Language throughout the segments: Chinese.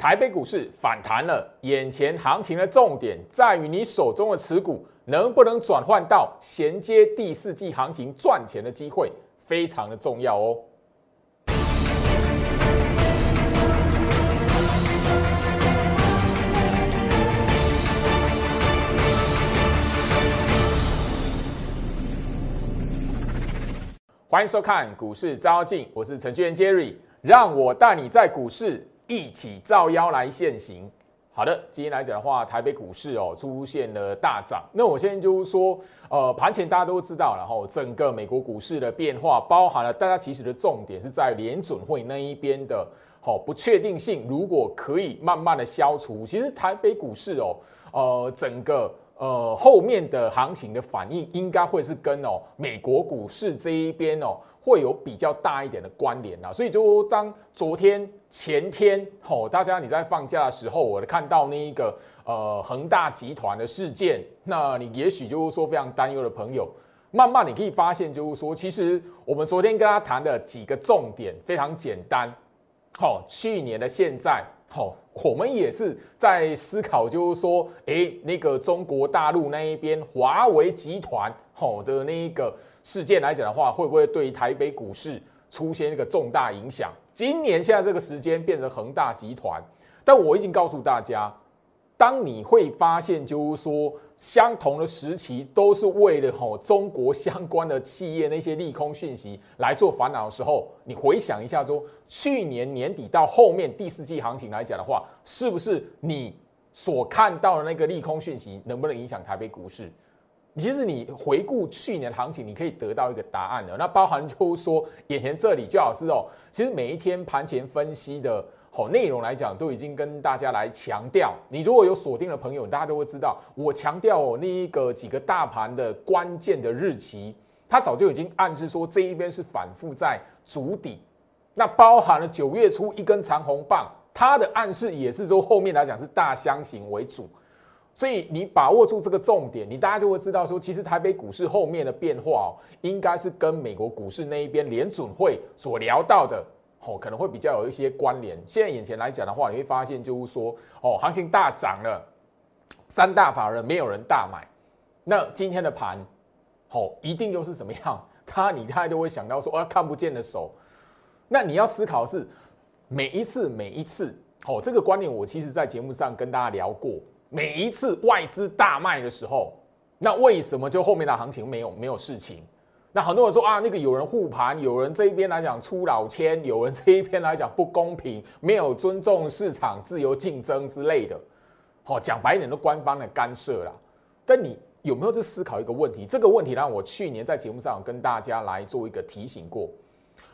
台北股市反弹了，眼前行情的重点在于你手中的持股能不能转换到衔接第四季行情赚钱的机会，非常的重要哦。欢迎收看股市招镜，我是程序员 Jerry，让我带你在股市。一起造妖来现行。好的，今天来讲的话，台北股市哦出现了大涨。那我现在就是说，呃，盘前大家都知道，然后整个美国股市的变化，包含了大家其实的重点是在联准会那一边的，好不确定性，如果可以慢慢的消除，其实台北股市哦，呃，整个呃后面的行情的反应，应该会是跟哦美国股市这一边哦。会有比较大一点的关联啊，所以就当昨天、前天，吼，大家你在放假的时候，我看到那一个呃恒大集团的事件，那你也许就是说非常担忧的朋友，慢慢你可以发现，就是说，其实我们昨天跟他谈的几个重点非常简单，好，去年的现在，好，我们也是在思考，就是说，哎，那个中国大陆那一边华为集团，好的那一个。事件来讲的话，会不会对台北股市出现一个重大影响？今年现在这个时间变成恒大集团，但我已经告诉大家，当你会发现，就是说相同的时期都是为了吼中国相关的企业那些利空讯息来做烦恼的时候，你回想一下，说去年年底到后面第四季行情来讲的话，是不是你所看到的那个利空讯息能不能影响台北股市？其实你回顾去年的行情，你可以得到一个答案的。那包含就是说，眼前这里就好是哦，其实每一天盘前分析的好内容来讲，都已经跟大家来强调。你如果有锁定的朋友，大家都会知道，我强调那一个几个大盘的关键的日期，它早就已经暗示说这一边是反复在筑底。那包含了九月初一根长红棒，它的暗示也是说后面来讲是大箱型为主。所以你把握住这个重点，你大家就会知道说，其实台北股市后面的变化哦，应该是跟美国股市那一边联准会所聊到的哦，可能会比较有一些关联。现在眼前来讲的话，你会发现就是说哦，行情大涨了，三大法人没有人大买，那今天的盘哦，一定又是怎么样？他你大家都会想到说，哦，看不见的手。那你要思考的是每一次每一次哦，这个观念我其实在节目上跟大家聊过。每一次外资大卖的时候，那为什么就后面的行情没有没有事情？那很多人说啊，那个有人护盘，有人这一边来讲出老千，有人这一边来讲不公平，没有尊重市场自由竞争之类的。好，讲白一点，都官方的干涉啦。但你有没有去思考一个问题？这个问题让我去年在节目上有跟大家来做一个提醒过：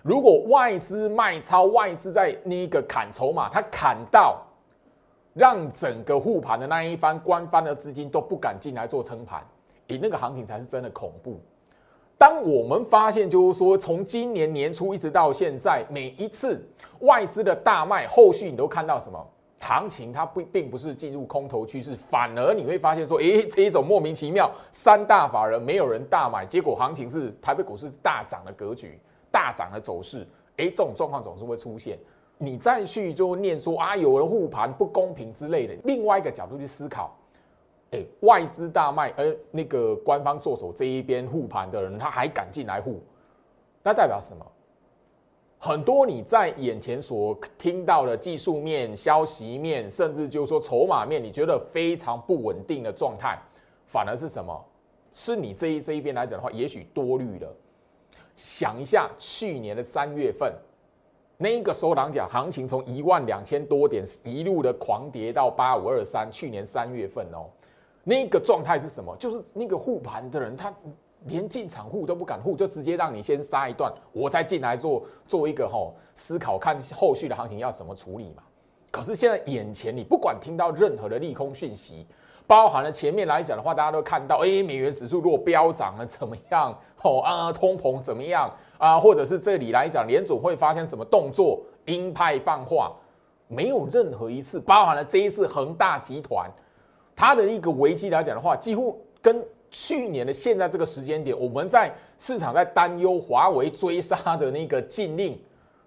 如果外资卖超，外资在那个砍筹码，它砍到。让整个护盘的那一方官方的资金都不敢进来做撑盘，诶，那个行情才是真的恐怖。当我们发现，就是说从今年年初一直到现在，每一次外资的大卖，后续你都看到什么？行情它不并不是进入空头趋势，反而你会发现说，诶，这一种莫名其妙，三大法人没有人大买，结果行情是台北股市大涨的格局，大涨的走势，诶，这种状况总是会出现。你再去就念说啊，有人护盘不公平之类的。另外一个角度去思考，哎，外资大卖，而那个官方做手这一边护盘的人，他还敢进来护，那代表什么？很多你在眼前所听到的技术面、消息面，甚至就是说筹码面，你觉得非常不稳定的状态，反而是什么？是你这一这一边来讲的话，也许多虑了。想一下去年的三月份。那个收档讲行情从一万两千多点一路的狂跌到八五二三，去年三月份哦，那个状态是什么？就是那个护盘的人，他连进场护都不敢护，就直接让你先杀一段，我再进来做做一个吼思考，看后续的行情要怎么处理嘛。可是现在眼前你不管听到任何的利空讯息。包含了前面来讲的话，大家都看到，哎，美元指数如果飙涨了怎么样？哦啊，通膨怎么样啊？或者是这里来讲，联总会发生什么动作？鹰派放话，没有任何一次包含了这一次恒大集团它的一个危机来讲的话，几乎跟去年的现在这个时间点，我们在市场在担忧华为追杀的那个禁令，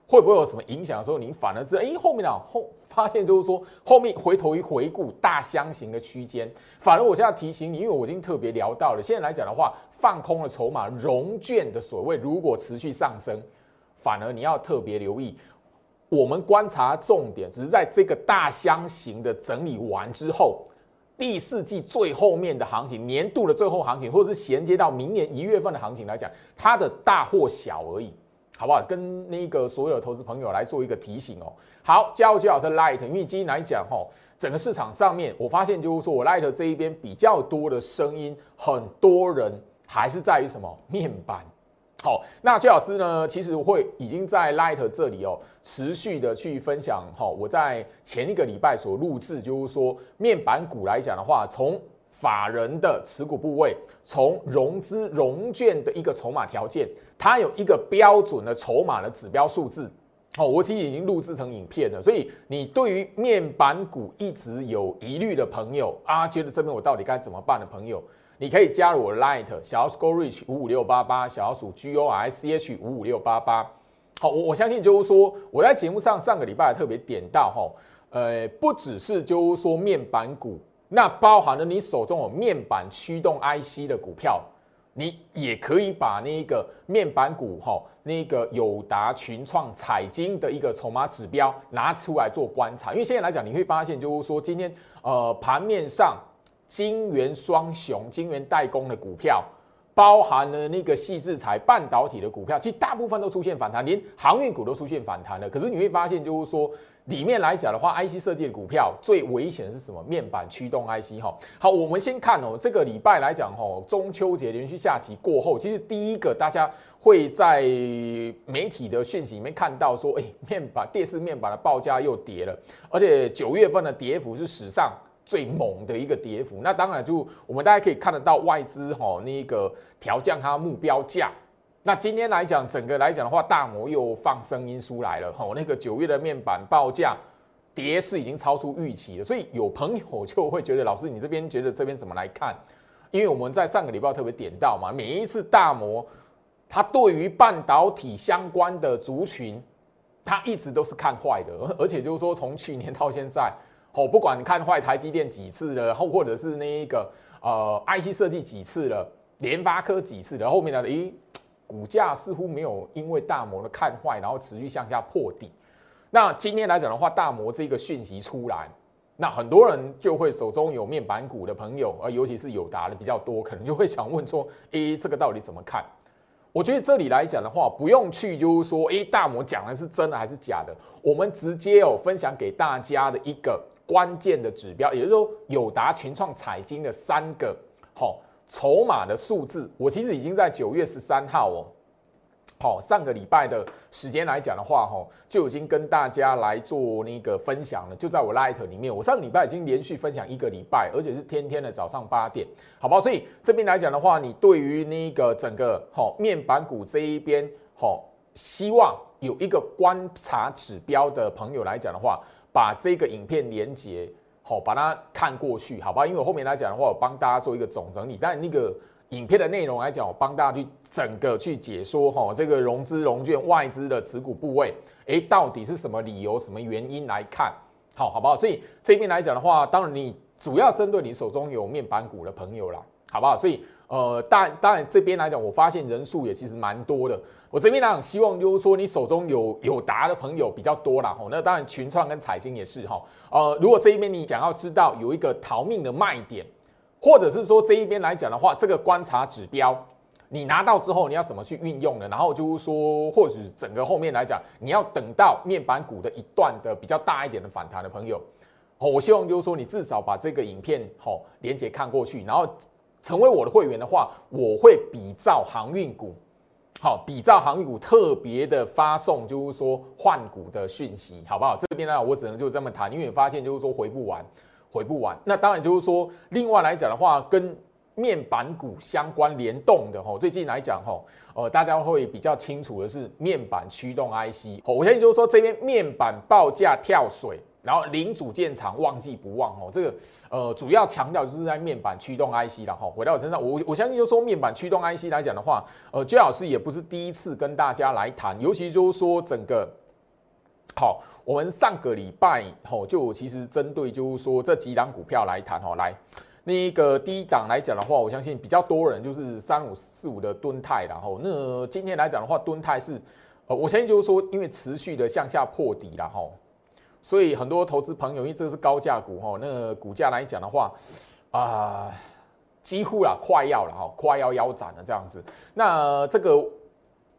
会不会有什么影响的时候，你反而是哎后面啊后发现就是说后面回头一回顾大箱型的区间，反而我现在提醒你，因为我已经特别聊到了，现在来讲的话，放空的筹码融券的所谓如果持续上升，反而你要特别留意。我们观察重点只是在这个大箱型的整理完之后，第四季最后面的行情，年度的最后行情，或者是衔接到明年一月份的行情来讲，它的大或小而已。好不好？跟那个所有的投资朋友来做一个提醒哦。好，加入最好是 Light，因为今天来讲吼，整个市场上面，我发现就是说我 Light 这一边比较多的声音，很多人还是在于什么面板。好，那最老师呢，其实会已经在 Light 这里哦，持续的去分享哈。我在前一个礼拜所录制，就是说面板股来讲的话，从法人的持股部位，从融资融券的一个筹码条件，它有一个标准的筹码的指标数字。哦，我其实已经录制成影片了，所以你对于面板股一直有疑虑的朋友啊，觉得这边我到底该怎么办的朋友，你可以加入我 Light 小老鼠 Go Reach 五五六八八，小老鼠 G O I C H 五五六八八。好，我我相信就是说，我在节目上上个礼拜特别点到哈，呃，不只是就是说面板股。那包含了你手中有面板驱动 IC 的股票，你也可以把那个面板股哈，那个友达、群创、彩晶的一个筹码指标拿出来做观察。因为现在来讲，你会发现就是说，今天呃盘面上晶圆双雄、晶圆代工的股票，包含了那个细制材、半导体的股票，其实大部分都出现反弹，连航运股都出现反弹了。可是你会发现就是说。里面来讲的话，IC 设计的股票最危险的是什么？面板驱动 IC 哈。好，我们先看哦，这个礼拜来讲哈，中秋节连续下棋过后，其实第一个大家会在媒体的讯息里面看到说，哎，面板电视面板的报价又跌了，而且九月份的跌幅是史上最猛的一个跌幅。那当然就我们大家可以看得到外资哈那个调降它目标价。那今天来讲，整个来讲的话，大摩又放声音出来了，吼，那个九月的面板报价跌是已经超出预期了，所以有朋友就会觉得，老师你这边觉得这边怎么来看？因为我们在上个礼拜特别点到嘛，每一次大摩它对于半导体相关的族群，它一直都是看坏的，而且就是说从去年到现在，哦，不管看坏台积电几次了，后或者是那一个呃 IC 设计几次了，联发科几次了，后面的诶。股价似乎没有因为大摩的看坏，然后持续向下破底。那今天来讲的话，大摩这个讯息出来，那很多人就会手中有面板股的朋友，而尤其是友达的比较多，可能就会想问说：诶，这个到底怎么看？我觉得这里来讲的话，不用去就是说，诶，大摩讲的是真的还是假的？我们直接哦分享给大家的一个关键的指标，也就是说，友达、群创、彩金的三个好。筹码的数字，我其实已经在九月十三号哦，好上个礼拜的时间来讲的话，哈就已经跟大家来做那个分享了。就在我 Light 里面，我上个礼拜已经连续分享一个礼拜，而且是天天的早上八点，好不好？所以这边来讲的话，你对于那个整个好面板股这一边，好希望有一个观察指标的朋友来讲的话，把这个影片连接。好，把它看过去，好吧？因为我后面来讲的话，我帮大家做一个总整理。但那个影片的内容来讲，我帮大家去整个去解说哈，这个融资融券外资的持股部位，哎，到底是什么理由、什么原因来看？好，好不好？所以这边来讲的话，当然你主要针对你手中有面板股的朋友啦，好不好？所以。呃，当当然这边来讲，我发现人数也其实蛮多的。我这边来讲，希望就是说你手中有有答的朋友比较多啦。吼。那当然群创跟彩金也是哈。呃，如果这一边你想要知道有一个逃命的卖点，或者是说这一边来讲的话，这个观察指标你拿到之后你要怎么去运用呢？然后就是说，或许整个后面来讲，你要等到面板股的一段的比较大一点的反弹的朋友，哦，我希望就是说你至少把这个影片吼连接看过去，然后。成为我的会员的话，我会比照航运股，好，比照航运股特别的发送，就是说换股的讯息，好不好？这边呢，我只能就这么谈，因为发现就是说回不完，回不完。那当然就是说，另外来讲的话，跟面板股相关联动的哈，最近来讲哈，呃，大家会比较清楚的是面板驱动 IC。我相信就是说这边面板报价跳水。然后零组件厂忘记不忘哦，这个呃主要强调就是在面板驱动 IC 了哈。回到我身上，我我相信就说面板驱动 IC 来讲的话，呃，居老师也不是第一次跟大家来谈，尤其就是说整个好，我们上个礼拜吼就其实针对就是说这几档股票来谈吼，来那个第一档来讲的话，我相信比较多人就是三五四五的吨泰，然后那今天来讲的话，吨泰是呃，我相信就是说因为持续的向下破底了吼，所以很多投资朋友因为这是高价股哈，那股价来讲的话啊，几乎啦快要了哈，快要腰斩了这样子，那这个。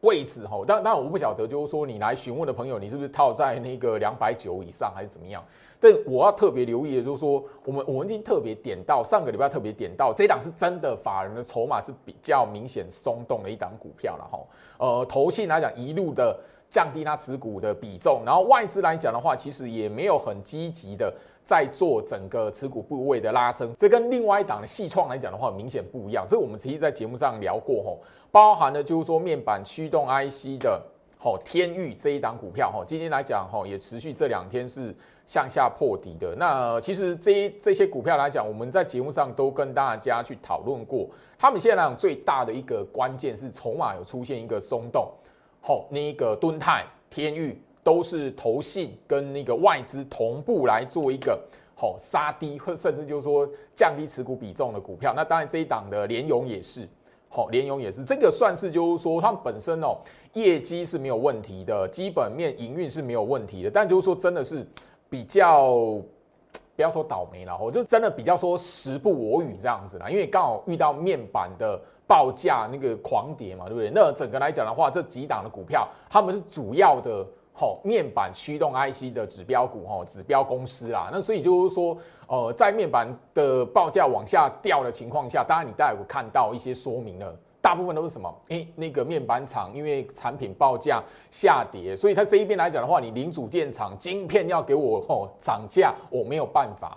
位置哈，当当然我不晓得，就是说你来询问的朋友，你是不是套在那个两百九以上，还是怎么样？但我要特别留意的，就是说我们我们已经特别点到上个礼拜特别点到这档是真的法人的筹码是比较明显松动的一档股票了哈。呃，投信来讲一路的降低它持股的比重，然后外资来讲的话，其实也没有很积极的。在做整个持股部位的拉升，这跟另外一档的细创来讲的话，明显不一样。这我们其实在节目上聊过吼，包含了就是说面板驱动 IC 的吼天域这一档股票吼，今天来讲吼也持续这两天是向下破底的。那其实这这些股票来讲，我们在节目上都跟大家去讨论过，他们现在来讲最大的一个关键是筹码有出现一个松动，吼那个敦泰天域。都是投信跟那个外资同步来做一个好杀低，或甚至就是说降低持股比重的股票。那当然这一档的联勇也是，好联勇也是，这个算是就是说它本身哦业绩是没有问题的，基本面营运是没有问题的。但就是说真的是比较不要说倒霉了，我就真的比较说时不我与这样子啦，因为刚好遇到面板的报价那个狂跌嘛，对不对？那整个来讲的话，这几档的股票他们是主要的。吼，面板驱动 IC 的指标股，吼，指标公司啦。那所以就是说，呃，在面板的报价往下掉的情况下，当然你大家有看到一些说明了，大部分都是什么？诶，那个面板厂因为产品报价下跌，所以它这一边来讲的话，你零组件厂晶片要给我吼涨价，我没有办法，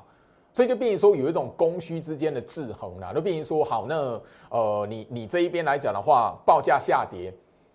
所以就变成说有一种供需之间的制衡啦，就变成说好，那呃，你你这一边来讲的话，报价下跌。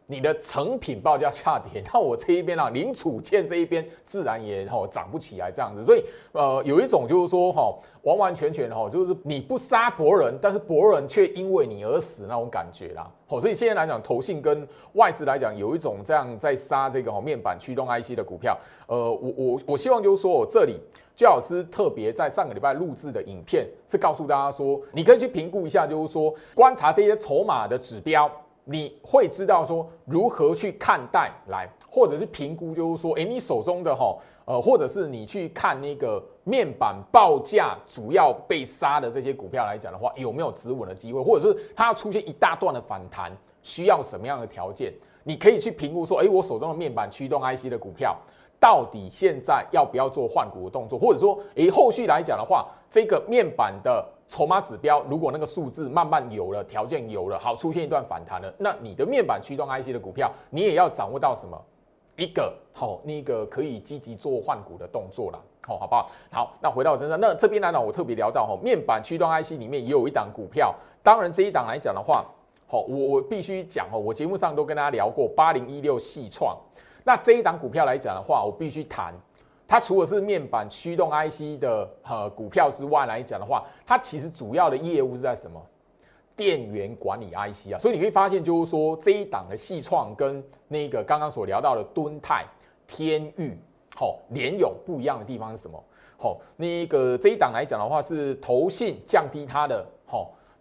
你的成品报价下跌，那我这一边啊，零组件这一边自然也哈涨不起来这样子，所以呃有一种就是说哈完完全全哈就是你不杀博人，但是博人却因为你而死那种感觉啦。好，所以现在来讲，投信跟外资来讲有一种这样在杀这个哈面板驱动 IC 的股票。呃，我我我希望就是说我这里焦老师特别在上个礼拜录制的影片是告诉大家说，你可以去评估一下，就是说观察这些筹码的指标。你会知道说如何去看待来，或者是评估，就是说，诶，你手中的哈，呃，或者是你去看那个面板报价主要被杀的这些股票来讲的话，有没有止稳的机会，或者是它要出现一大段的反弹，需要什么样的条件？你可以去评估说，诶，我手中的面板驱动 IC 的股票，到底现在要不要做换股的动作，或者说，诶，后续来讲的话，这个面板的。筹码指标，如果那个数字慢慢有了，条件有了，好出现一段反弹了，那你的面板驱动 IC 的股票，你也要掌握到什么一个好那个可以积极做换股的动作了，好，好不好？好，那回到我身上，那这边来讲，我特别聊到哈，面板驱动 IC 里面也有一档股票，当然这一档来讲的话，好，我我必须讲哦，我节目上都跟大家聊过八零一六系创，那这一档股票来讲的话，我必须谈。它除了是面板驱动 IC 的呃股票之外来讲的话，它其实主要的业务是在什么？电源管理 IC 啊，所以你会发现就是说这一档的细创跟那个刚刚所聊到的敦泰、天域、好联勇不一样的地方是什么？好，那个这一档来讲的话是投信降低它的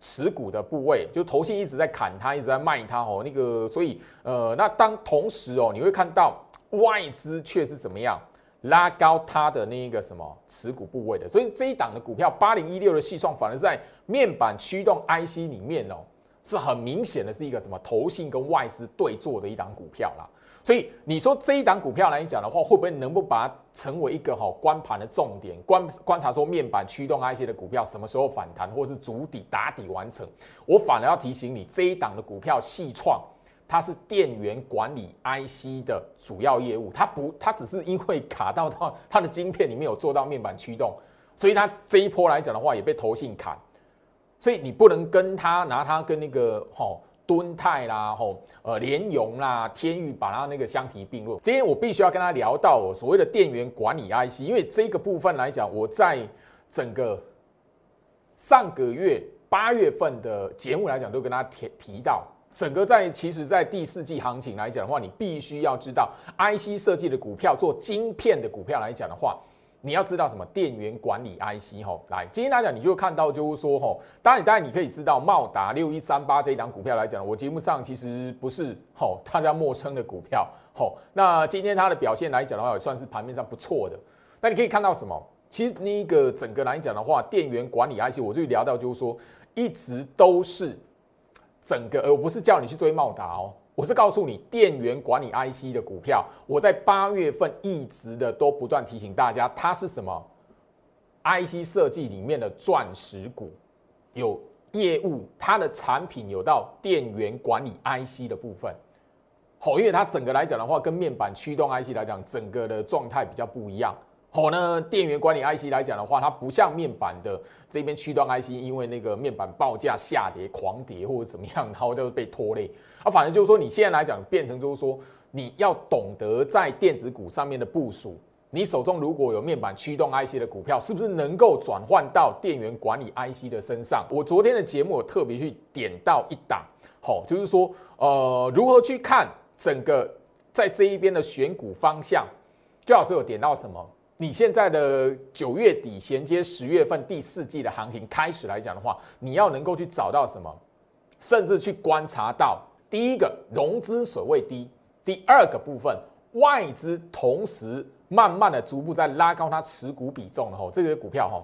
持股的部位，就投信一直在砍它，一直在卖它哦。那个所以呃，那当同时哦，你会看到外资却是怎么样？拉高它的那一个什么持股部位的，所以这一档的股票八零一六的细创，反而在面板驱动 IC 里面哦，是很明显的是一个什么投信跟外资对做的一档股票啦。所以你说这一档股票来讲的话，会不会能够把它成为一个哈观盘的重点？观观察说面板驱动 IC 的股票什么时候反弹，或是主底打底完成？我反而要提醒你，这一档的股票细创。它是电源管理 IC 的主要业务，它不，它只是因为卡到它它的晶片里面有做到面板驱动，所以它这一波来讲的话也被投信砍，所以你不能跟它拿它跟那个吼敦泰啦吼呃联咏啦天域把它那个相提并论。今天我必须要跟他聊到所谓的电源管理 IC，因为这个部分来讲，我在整个上个月八月份的节目来讲都跟他提提到。整个在其实，在第四季行情来讲的话，你必须要知道 IC 设计的股票做晶片的股票来讲的话。你要知道什么电源管理 IC 吼，来今天来讲，你就看到就是说吼，当然当然你可以知道茂达六一三八这一档股票来讲，我节目上其实不是吼大家陌生的股票吼。那今天它的表现来讲的话，也算是盘面上不错的。那你可以看到什么？其实那个整个来讲的话，电源管理 IC，我就聊到就是说，一直都是整个，而不是叫你去追茂达哦。我是告诉你，电源管理 IC 的股票，我在八月份一直的都不断提醒大家，它是什么 IC 设计里面的钻石股，有业务，它的产品有到电源管理 IC 的部分。好，因为它整个来讲的话，跟面板驱动 IC 来讲，整个的状态比较不一样。好呢，电源管理 IC 来讲的话，它不像面板的这边驱动 IC，因为那个面板报价下跌、狂跌或者怎么样，然后就被拖累。啊，反正就是说，你现在来讲变成就是说，你要懂得在电子股上面的部署。你手中如果有面板驱动 IC 的股票，是不是能够转换到电源管理 IC 的身上？我昨天的节目我特别去点到一档，好，就是说，呃，如何去看整个在这一边的选股方向？最好是有点到什么？你现在的九月底衔接十月份第四季的行情开始来讲的话，你要能够去找到什么，甚至去观察到第一个融资水位低，第二个部分外资同时慢慢的逐步在拉高它持股比重的吼，这个股票哈，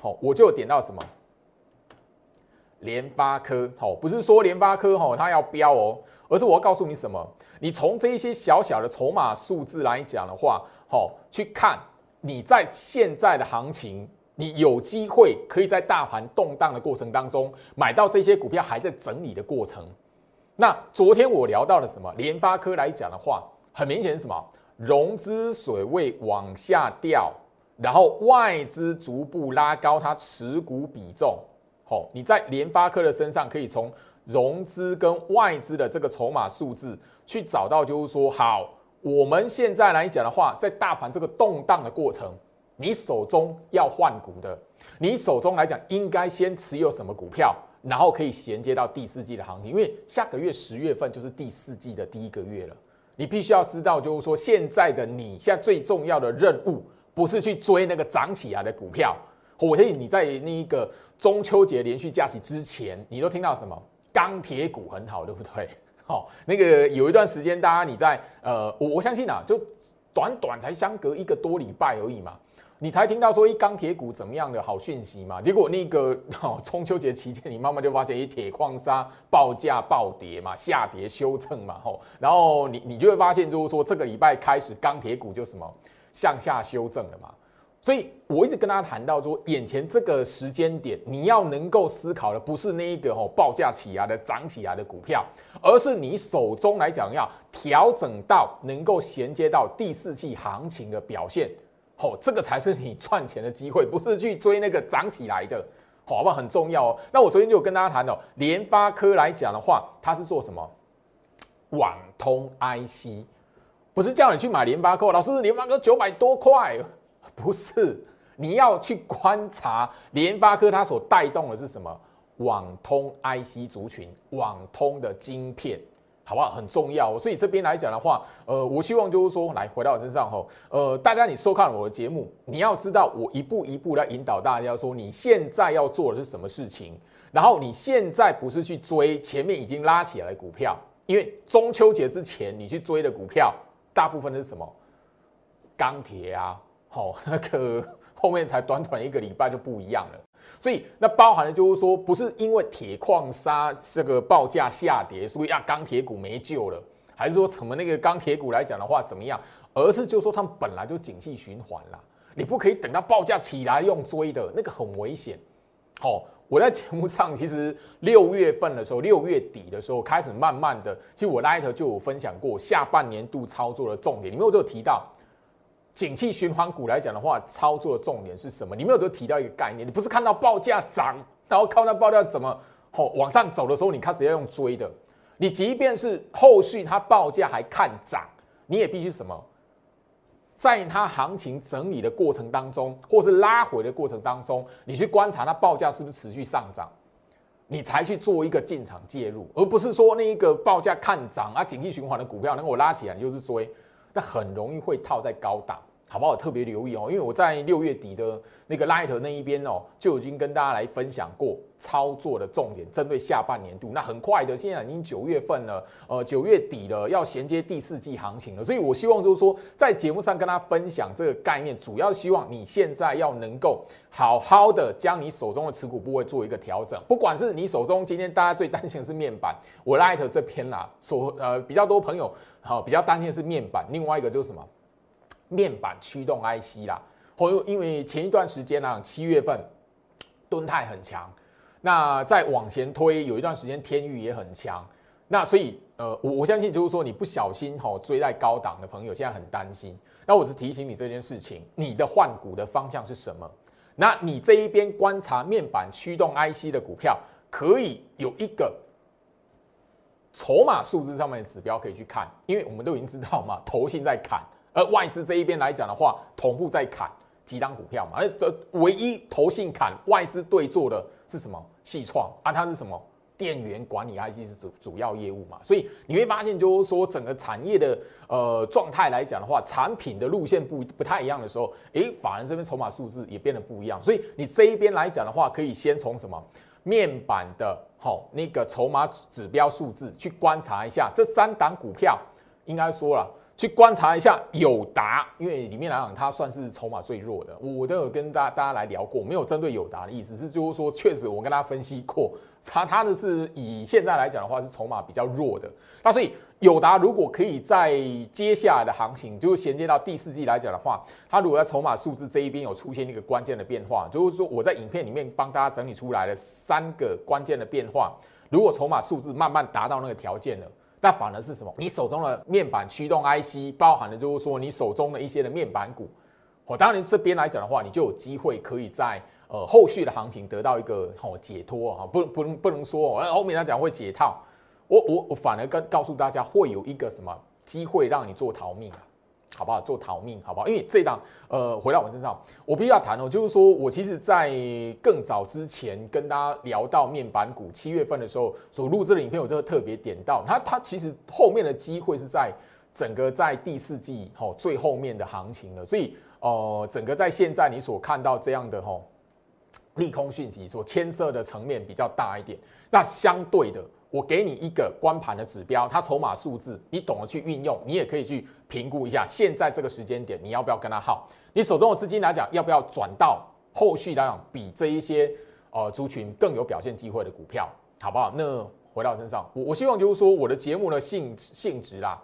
好我就点到什么联发科，好不是说联发科哈它要飙哦，而是我要告诉你什么，你从这一些小小的筹码数字来讲的话，好去看。你在现在的行情，你有机会可以在大盘动荡的过程当中买到这些股票还在整理的过程。那昨天我聊到了什么？联发科来讲的话，很明显是什么？融资水位往下掉，然后外资逐步拉高它持股比重。好，你在联发科的身上可以从融资跟外资的这个筹码数字去找到，就是说好。我们现在来讲的话，在大盘这个动荡的过程，你手中要换股的，你手中来讲应该先持有什么股票，然后可以衔接到第四季的行情，因为下个月十月份就是第四季的第一个月了。你必须要知道，就是说现在的你现在最重要的任务，不是去追那个涨起来的股票。我相信你在那一个中秋节连续假期之前，你都听到什么钢铁股很好，对不对？好，那个有一段时间，大家你在呃，我我相信啊，就短短才相隔一个多礼拜而已嘛，你才听到说一钢铁股怎么样的好讯息嘛？结果那个 哦，中秋节期间，你慢慢就发现一铁矿砂报价暴跌嘛，下跌修正嘛，吼，然后你你就会发现就是说这个礼拜开始钢铁股就什么向下修正了嘛。所以我一直跟大家谈到说，眼前这个时间点，你要能够思考的不是那一个哦报价起来的涨起来的股票，而是你手中来讲要调整到能够衔接到第四季行情的表现，哦，这个才是你赚钱的机会，不是去追那个涨起来的，好不好？很重要哦。那我昨天就有跟大家谈到，联发科来讲的话，它是做什么？网通 IC，不是叫你去买联发科，老师，联发科九百多块。不是，你要去观察联发科它所带动的是什么？网通 IC 族群，网通的晶片，好不好？很重要。所以这边来讲的话，呃，我希望就是说，来回到我身上吼，呃，大家你收看我的节目，你要知道我一步一步来引导大家，说你现在要做的是什么事情。然后你现在不是去追前面已经拉起来的股票，因为中秋节之前你去追的股票，大部分是什么？钢铁啊。好，那个后面才短短一个礼拜就不一样了，所以那包含的就是说，不是因为铁矿砂这个报价下跌，所以啊钢铁股没救了，还是说什么那个钢铁股来讲的话怎么样？而是就说他们本来就景气循环啦，你不可以等到报价起来用追的，那个很危险。好，我在节目上其实六月份的时候，六月底的时候开始慢慢的，其实我 Light 就有分享过下半年度操作的重点，里面我就有提到。景气循环股来讲的话，操作的重点是什么？你们有都提到一个概念，你不是看到报价涨，然后靠那报价怎么好往上走的时候，你开始要用追的。你即便是后续它报价还看涨，你也必须什么，在它行情整理的过程当中，或是拉回的过程当中，你去观察它报价是不是持续上涨。你才去做一个进场介入，而不是说那一个报价看涨啊，景气循环的股票能够拉起来就是追，那很容易会套在高档。好不好？特别留意哦，因为我在六月底的那个 Light 那一边哦，就已经跟大家来分享过操作的重点，针对下半年度。那很快的，现在已经九月份了，呃，九月底了，要衔接第四季行情了。所以我希望就是说，在节目上跟大家分享这个概念，主要希望你现在要能够好好的将你手中的持股部位做一个调整。不管是你手中今天大家最担心的是面板，我 Light 这篇啦，所呃比较多朋友好比较担心的是面板，另外一个就是什么？面板驱动 IC 啦，或因为前一段时间呢，七月份吨泰很强，那再往前推，有一段时间天域也很强，那所以呃，我我相信就是说你不小心吼追在高档的朋友现在很担心，那我是提醒你这件事情，你的换股的方向是什么？那你这一边观察面板驱动 IC 的股票，可以有一个筹码数字上面的指标可以去看，因为我们都已经知道嘛，头性在砍。而外资这一边来讲的话，同步在砍几档股票嘛，而这唯一投信砍外资对做的是什么？系创啊，它是什么？电源管理 IC 是主主要业务嘛，所以你会发现就是说整个产业的呃状态来讲的话，产品的路线不不太一样的时候，诶，法人这边筹码数字也变得不一样，所以你这一边来讲的话，可以先从什么面板的好那个筹码指标数字去观察一下这三档股票，应该说了。去观察一下友达，因为里面来讲，它算是筹码最弱的。我都有跟大大家来聊过，没有针对友达的意思，是就是说，确实我跟大家分析过，它它的是以现在来讲的话，是筹码比较弱的。那所以友达如果可以在接下来的行情，就是衔接到第四季来讲的话，它如果在筹码数字这一边有出现一个关键的变化，就是说我在影片里面帮大家整理出来了三个关键的变化，如果筹码数字慢慢达到那个条件了。那反而是什么？你手中的面板驱动 IC 包含的，就是说你手中的一些的面板股，哦，当然这边来讲的话，你就有机会可以在呃后续的行情得到一个好解脱啊，不不能不能说哦，后面来讲会解套，我我我反而跟告诉大家会有一个什么机会让你做逃命啊。好不好？做逃命，好不好？因为这档，呃，回到我身上，我必须要谈哦，就是说我其实，在更早之前跟大家聊到面板股，七月份的时候所录制的影片，我都特别点到它，它其实后面的机会是在整个在第四季吼最后面的行情了，所以，呃，整个在现在你所看到这样的吼利空讯息所牵涉的层面比较大一点，那相对的。我给你一个关盘的指标，它筹码数字，你懂得去运用，你也可以去评估一下，现在这个时间点你要不要跟它耗？你手中的资金来讲，要不要转到后续来讲比这一些呃族群更有表现机会的股票，好不好？那回到身上，我我希望就是说我的节目的性性质啦，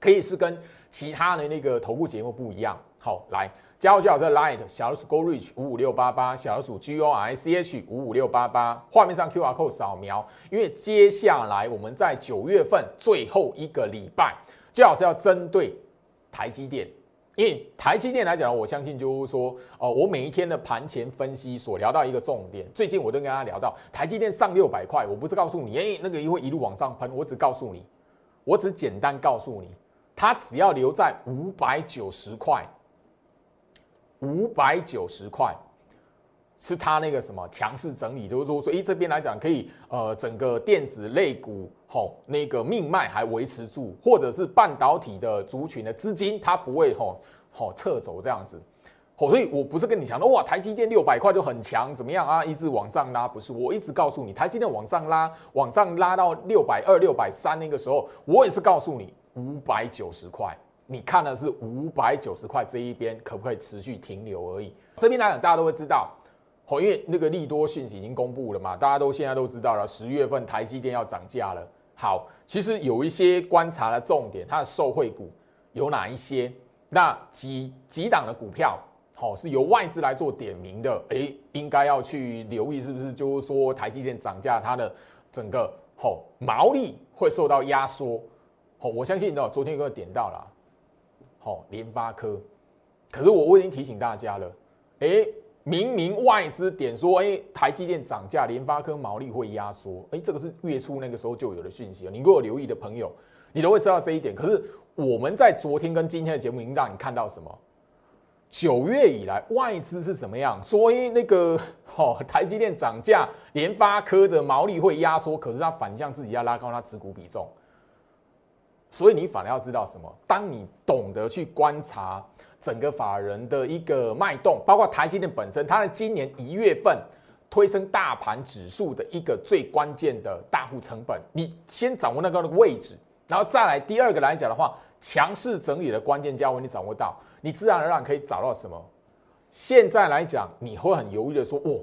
可以是跟其他的那个头部节目不一样。好，来。加入最好是 Light 小老鼠 Go Reach 五五六八八小老鼠 G O R I C H 五五六八八，画面上 Q R code 扫描。因为接下来我们在九月份最后一个礼拜，最好是要针对台积电。因为台积电来讲，我相信就是说，哦，我每一天的盘前分析所聊到一个重点。最近我都跟大家聊到台积电上六百块，我不是告诉你，哎，那个会一路往上喷，我只告诉你，我只简单告诉你，它只要留在五百九十块。五百九十块，是它那个什么强势整理，就是说，所以这边来讲可以，呃，整个电子类股吼那个命脉还维持住，或者是半导体的族群的资金，它不会吼吼撤走这样子，吼，所以我不是跟你讲的哇，台积电六百块就很强，怎么样啊？一直往上拉，不是，我一直告诉你，台积电往上拉，往上拉到六百二、六百三那个时候，我也是告诉你五百九十块。你看的是五百九十块这一边可不可以持续停留而已？这边来讲，大家都会知道，因为那个利多讯息已经公布了嘛，大家都现在都知道了，十月份台积电要涨价了。好，其实有一些观察的重点，它的受惠股有哪一些？那几几档的股票，好，是由外资来做点名的，诶，应该要去留意，是不是？就是说台积电涨价，它的整个好毛利会受到压缩。好，我相信你知道，昨天有个点到了。好，联发科，可是我我已经提醒大家了，哎，明明外资点说，哎，台积电涨价，联发科毛利会压缩，哎，这个是月初那个时候就有的讯息了。你如果留意的朋友，你都会知道这一点。可是我们在昨天跟今天的节目已经让你看到什么？九月以来外资是怎么样？所以那个哦，台积电涨价，联发科的毛利会压缩，可是它反向自己要拉高它持股比重。所以你反而要知道什么？当你懂得去观察整个法人的一个脉动，包括台积电本身，它的今年一月份推升大盘指数的一个最关键的大户成本，你先掌握那个位置，然后再来第二个来讲的话，强势整理的关键价位你掌握到，你自然而然可以找到什么？现在来讲，你会很犹豫的说，哦。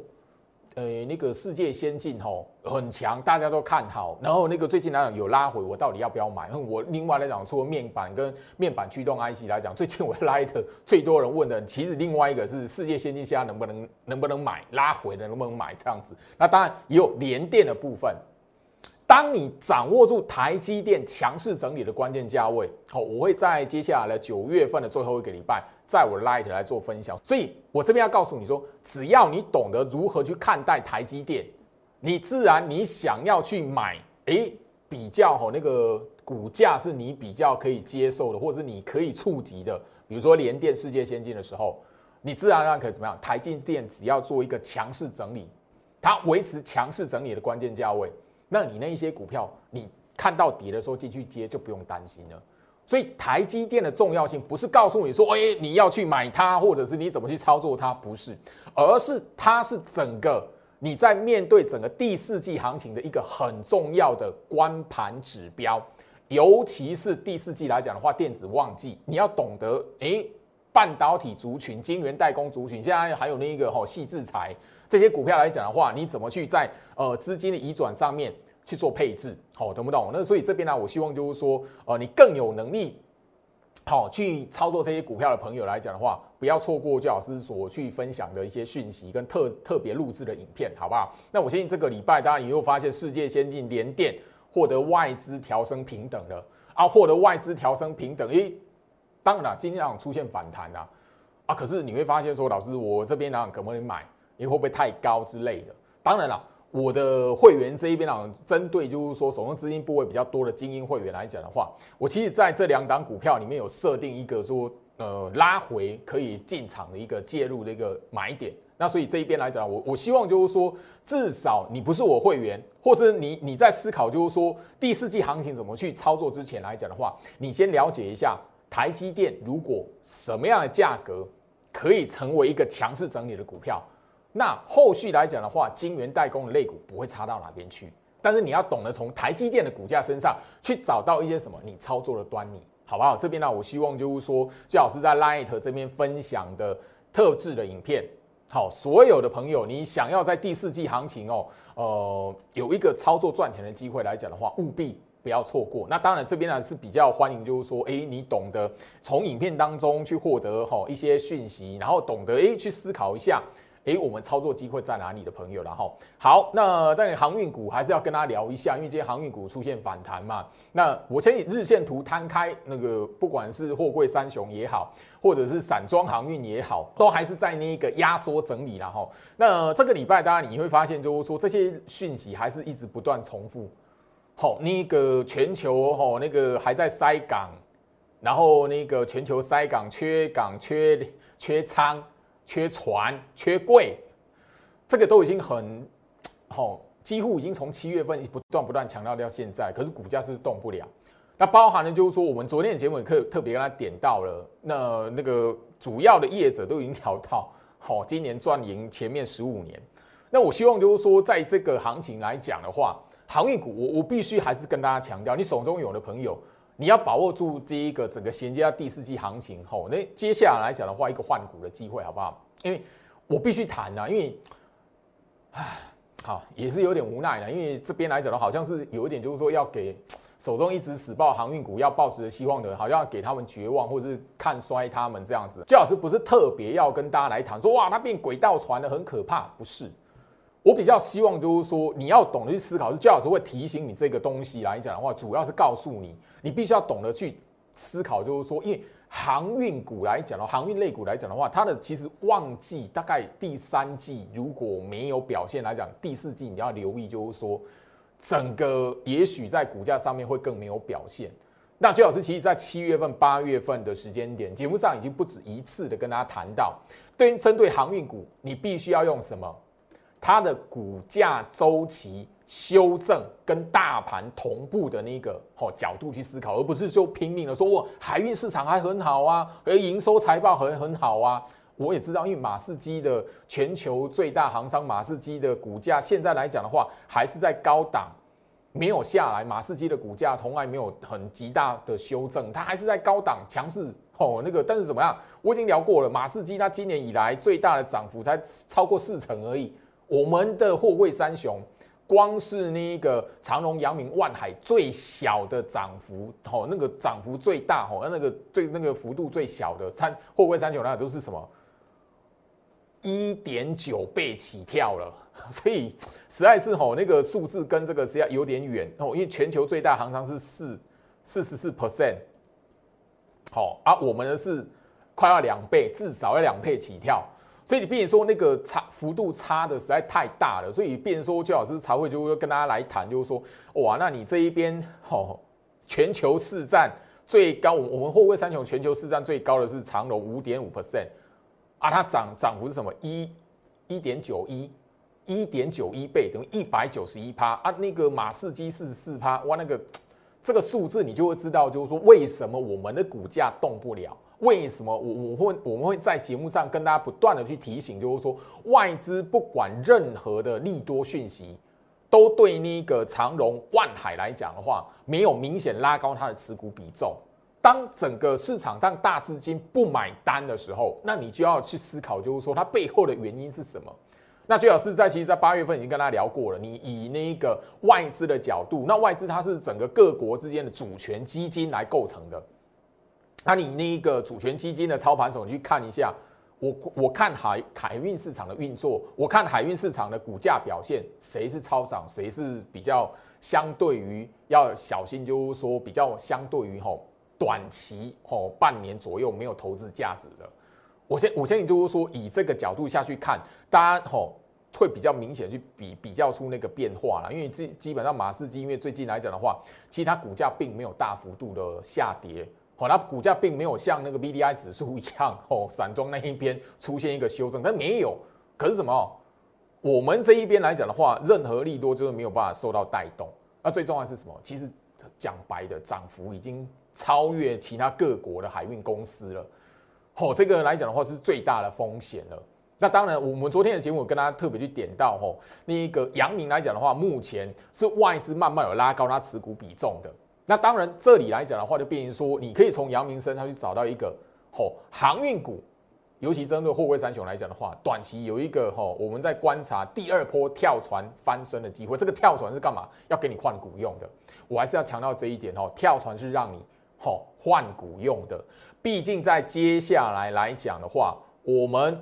呃，那个世界先进吼很强，大家都看好。然后那个最近来讲有拉回，我到底要不要买？我另外来讲，除了面板跟面板驱动 IC 来讲，最近我拉的最多人问的，其实另外一个是世界先进现在能不能能不能买拉回的，能不能买这样子？那当然也有连电的部分。当你掌握住台积电强势整理的关键价位，好，我会在接下来的九月份的最后一个礼拜，在我的 Light 来做分享。所以我这边要告诉你说，只要你懂得如何去看待台积电，你自然你想要去买，诶，比较好那个股价是你比较可以接受的，或者是你可以触及的，比如说联电、世界先进的时候，你自然而然可以怎么样？台积电只要做一个强势整理，它维持强势整理的关键价位。那你那一些股票，你看到底的时候进去接就不用担心了。所以台积电的重要性不是告诉你说，哎，你要去买它，或者是你怎么去操作它，不是，而是它是整个你在面对整个第四季行情的一个很重要的关盘指标。尤其是第四季来讲的话，电子旺季，你要懂得，哎，半导体族群、晶圆代工族群，现在还有那一个哈细制裁。这些股票来讲的话，你怎么去在呃资金的移转上面去做配置？好，懂不懂？那所以这边呢，我希望就是说，呃，你更有能力好去操作这些股票的朋友来讲的话，不要错过焦老师所去分享的一些讯息跟特特别录制的影片，好不好？那我相信这个礼拜，大家你又发现世界先进联电获得外资调升平等了啊，获得外资调升平等，诶，当然了，今天出现反弹啊，啊，可是你会发现说，老师我这边呢可不可以买？你会不会太高之类的？当然了，我的会员这一边呢，针对就是说手中资金部位比较多的精英会员来讲的话，我其实在这两档股票里面有设定一个说，呃，拉回可以进场的一个介入的一个买点。那所以这一边来讲，我我希望就是说，至少你不是我会员，或是你你在思考就是说第四季行情怎么去操作之前来讲的话，你先了解一下台积电如果什么样的价格可以成为一个强势整理的股票。那后续来讲的话，晶圆代工的类股不会差到哪边去，但是你要懂得从台积电的股价身上去找到一些什么你操作的端倪，好不好？这边呢，我希望就是说，最好是在 Light 这边分享的特制的影片，好，所有的朋友，你想要在第四季行情哦，呃，有一个操作赚钱的机会来讲的话，务必不要错过。那当然这边呢是比较欢迎，就是说，诶，你懂得从影片当中去获得哈一些讯息，然后懂得诶去思考一下。诶，我们操作机会在哪里的朋友？然后好，那但航运股还是要跟大家聊一下，因为今天航运股出现反弹嘛。那我先以日线图摊开，那个不管是货柜三雄也好，或者是散装航运也好，都还是在那个压缩整理然后那这个礼拜，大家你会发现，就是说这些讯息还是一直不断重复。好，那个全球哈，那个还在塞港，然后那个全球塞港、缺港、缺缺仓。缺船、缺柜，这个都已经很好，几乎已经从七月份不断不断强调到现在，可是股价是动不了。那包含了就是说，我们昨天的节目也特特别跟他点到了，那那个主要的业者都已经调到，好，今年赚赢前面十五年。那我希望就是说，在这个行情来讲的话，航运股，我我必须还是跟大家强调，你手中有的朋友。你要把握住这一个整个衔接到第四季行情后，那接下来来讲的话，一个换股的机会，好不好？因为我必须谈啊，因为，唉，好也是有点无奈的，因为这边来讲的，好像是有一点，就是说要给手中一直死抱航运股要抱持的希望的人，好像要给他们绝望，或者是看衰他们这样子。最好是不是特别要跟大家来谈说，哇，它变轨道船了，很可怕，不是。我比较希望就是说，你要懂得去思考，是焦老师会提醒你这个东西来讲的话，主要是告诉你，你必须要懂得去思考，就是说，因为航运股来讲的话，航运类股来讲的话，它的其实旺季大概第三季如果没有表现来讲，第四季你要留意，就是说，整个也许在股价上面会更没有表现。那最老师其实在七月份、八月份的时间点，节目上已经不止一次的跟大家谈到，对针对航运股，你必须要用什么？它的股价周期修正跟大盘同步的那个哦角度去思考，而不是就拼命的说我海运市场还很好啊，而营收财报很很好啊。我也知道，因为马士基的全球最大航商马士基的股价现在来讲的话，还是在高档。没有下来，马士基的股价从来没有很极大的修正，它还是在高档强势哦。那个，但是怎么样？我已经聊过了，马士基它今年以来最大的涨幅才超过四成而已。我们的货柜三雄，光是那个长隆、阳明、万海最小的涨幅，哦，那个涨幅最大，哦，那个最那个幅度最小的三货柜三雄，那都是什么？一点九倍起跳了。所以实在是吼，那个数字跟这个实在有点远哦，因为全球最大行商是四四十四 percent，好啊，我们的是快要两倍，至少要两倍起跳。所以你变说那个差幅度差的实在太大了，所以变说邱老师才会就会跟大家来谈，就是说哇，那你这一边吼，全球市占最高，我我们货柜三雄全球市占最高的是长隆五点五 percent 啊，它涨涨幅是什么一一点九一。一点九一倍等于一百九十一趴啊，那个马士基四十四趴，哇，那个这个数字你就会知道，就是说为什么我们的股价动不了？为什么我我会我们会在节目上跟大家不断的去提醒，就是说外资不管任何的利多讯息，都对那个长荣、万海来讲的话，没有明显拉高它的持股比重。当整个市场当大资金不买单的时候，那你就要去思考，就是说它背后的原因是什么？那最好是在其实，在八月份已经跟大家聊过了。你以那个外资的角度，那外资它是整个各国之间的主权基金来构成的。那你那个主权基金的操盘手，你去看一下，我我看海海运市场的运作，我看海运市场的股价表现，谁是超涨，谁是比较相对于要小心，就是说比较相对于吼短期吼半年左右没有投资价值的。我先我先就是说以这个角度下去看，大家吼。会比较明显去比比较出那个变化了，因为基基本上马士基，因为最近来讲的话，其实它股价并没有大幅度的下跌，好，它股价并没有像那个 B D I 指数一样，哦，散装那一边出现一个修正，但没有。可是什么？我们这一边来讲的话，任何利多就是没有办法受到带动。那最重要是什么？其实讲白的，涨幅已经超越其他各国的海运公司了。哦，这个来讲的话是最大的风险了。那当然，我们昨天的节目跟大家特别去点到吼，那一个阳明来讲的话，目前是外资慢慢有拉高它持股比重的。那当然，这里来讲的话，就变成说，你可以从阳明身上去找到一个吼航运股，尤其针对货柜三雄来讲的话，短期有一个吼我们在观察第二波跳船翻身的机会。这个跳船是干嘛？要给你换股用的。我还是要强调这一点哦，跳船是让你吼换股用的。毕竟在接下来来讲的话，我们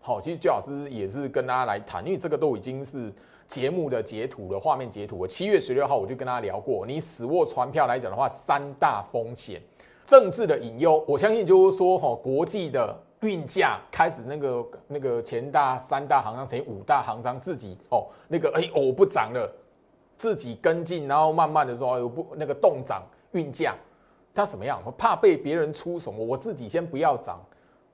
好，其实周老师也是跟大家来谈，因为这个都已经是节目的截图的，画面截图。七月十六号我就跟大家聊过，你死握船票来讲的话，三大风险，政治的隐忧，我相信就是说，哈，国际的运价开始那个那个前大三大行商乘以五大行商自己哦，那个哎我不涨了，自己跟进，然后慢慢的说哎不那个动涨运价，它什么样？怕被别人出手，我自己先不要涨。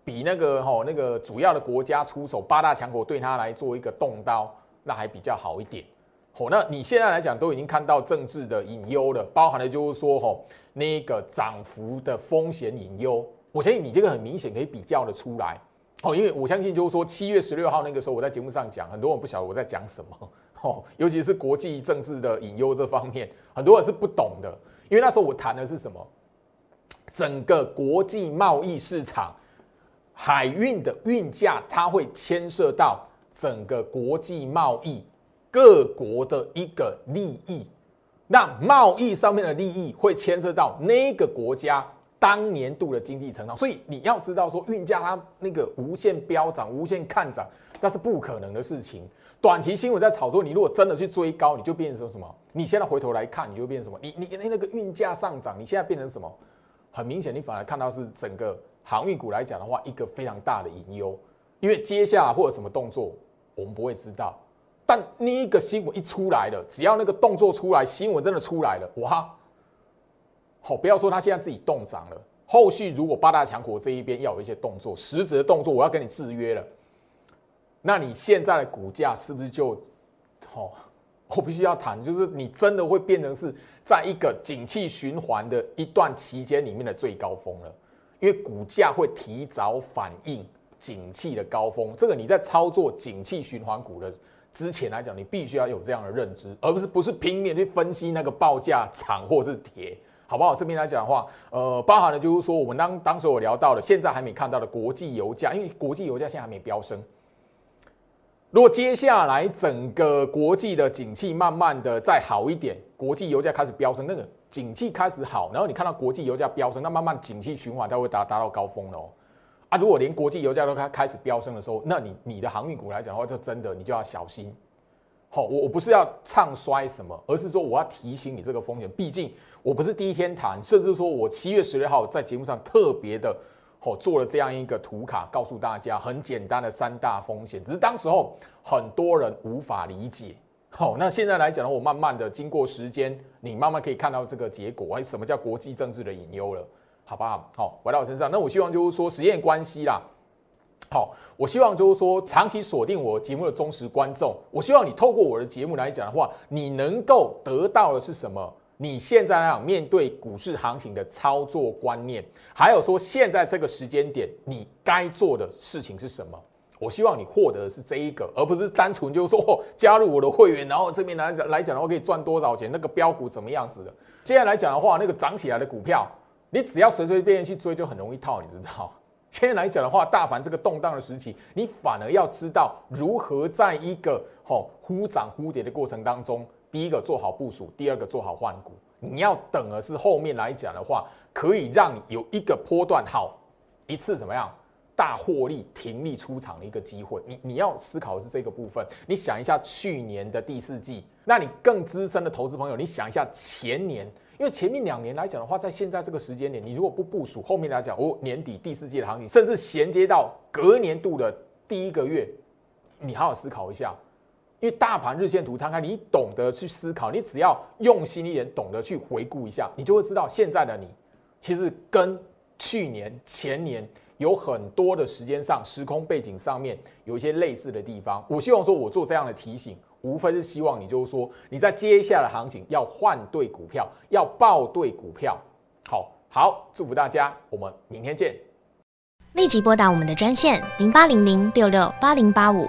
比那个吼那个主要的国家出手，八大强国对他来做一个动刀，那还比较好一点。吼，那你现在来讲都已经看到政治的隐忧了，包含的就是说吼那个涨幅的风险隐忧。我相信你这个很明显可以比较的出来。哦，因为我相信就是说七月十六号那个时候我在节目上讲，很多人不晓得我在讲什么。哦，尤其是国际政治的隐忧这方面，很多人是不懂的。因为那时候我谈的是什么？整个国际贸易市场。海运的运价，它会牵涉到整个国际贸易各国的一个利益。那贸易上面的利益会牵涉到那个国家当年度的经济成长。所以你要知道，说运价它那个无限飙涨、无限看涨，那是不可能的事情。短期新闻在炒作，你如果真的去追高，你就变成什么？你现在回头来看，你就变成什么？你你那个运价上涨，你现在变成什么？很明显，你反而看到是整个。航运股来讲的话，一个非常大的隐忧，因为接下来或者什么动作，我们不会知道。但那一个新闻一出来了，只要那个动作出来，新闻真的出来了，哇，好，不要说他现在自己动涨了，后续如果八大强国这一边要有一些动作，实质的动作，我要跟你制约了，那你现在的股价是不是就，好？我必须要谈，就是你真的会变成是在一个景气循环的一段期间里面的最高峰了，因为股价会提早反应景气的高峰。这个你在操作景气循环股的之前来讲，你必须要有这样的认知，而不是不是拼命去分析那个报价涨或是跌，好不好？这边来讲的话，呃，包含了就是说我们当当时我聊到了，现在还没看到的国际油价，因为国际油价现在还没飙升。如果接下来整个国际的景气慢慢的再好一点，国际油价开始飙升，那个景气开始好，然后你看到国际油价飙升，那慢慢景气循环它会达达到高峰了哦。啊，如果连国际油价都开开始飙升的时候，那你你的航运股来讲的话，就真的你就要小心。好，我我不是要唱衰什么，而是说我要提醒你这个风险，毕竟我不是第一天谈，甚至说我七月十六号在节目上特别的。哦，做了这样一个图卡，告诉大家很简单的三大风险，只是当时候很多人无法理解。好，那现在来讲的话，我慢慢的经过时间，你慢慢可以看到这个结果，哎，什么叫国际政治的隐忧了，好不好？好，回到我身上，那我希望就是说实验关系啦。好，我希望就是说长期锁定我节目的忠实观众，我希望你透过我的节目来讲的话，你能够得到的是什么？你现在来讲，面对股市行情的操作观念，还有说现在这个时间点你该做的事情是什么？我希望你获得的是这一个，而不是单纯就是说加入我的会员，然后这边来来讲的话可以赚多少钱，那个标股怎么样子的？接下来讲的话，那个涨起来的股票，你只要随随便便去追就很容易套，你知道？现在来讲的话，大盘这个动荡的时期，你反而要知道如何在一个吼忽涨忽跌的过程当中。第一个做好部署，第二个做好换股。你要等的是后面来讲的话，可以让有一个波段好一次怎么样大获利停利出场的一个机会。你你要思考的是这个部分。你想一下去年的第四季，那你更资深的投资朋友，你想一下前年，因为前面两年来讲的话，在现在这个时间点，你如果不部署，后面来讲哦年底第四季的行情，甚至衔接到隔年度的第一个月，你好好思考一下。因为大盘日线图摊开，你懂得去思考，你只要用心一点，懂得去回顾一下，你就会知道现在的你其实跟去年、前年有很多的时间上、时空背景上面有一些类似的地方。我希望说，我做这样的提醒，无非是希望你就是说，你在接下来的行情要换对股票，要报对股票。好好，祝福大家，我们明天见。立即拨打我们的专线零八零零六六八零八五。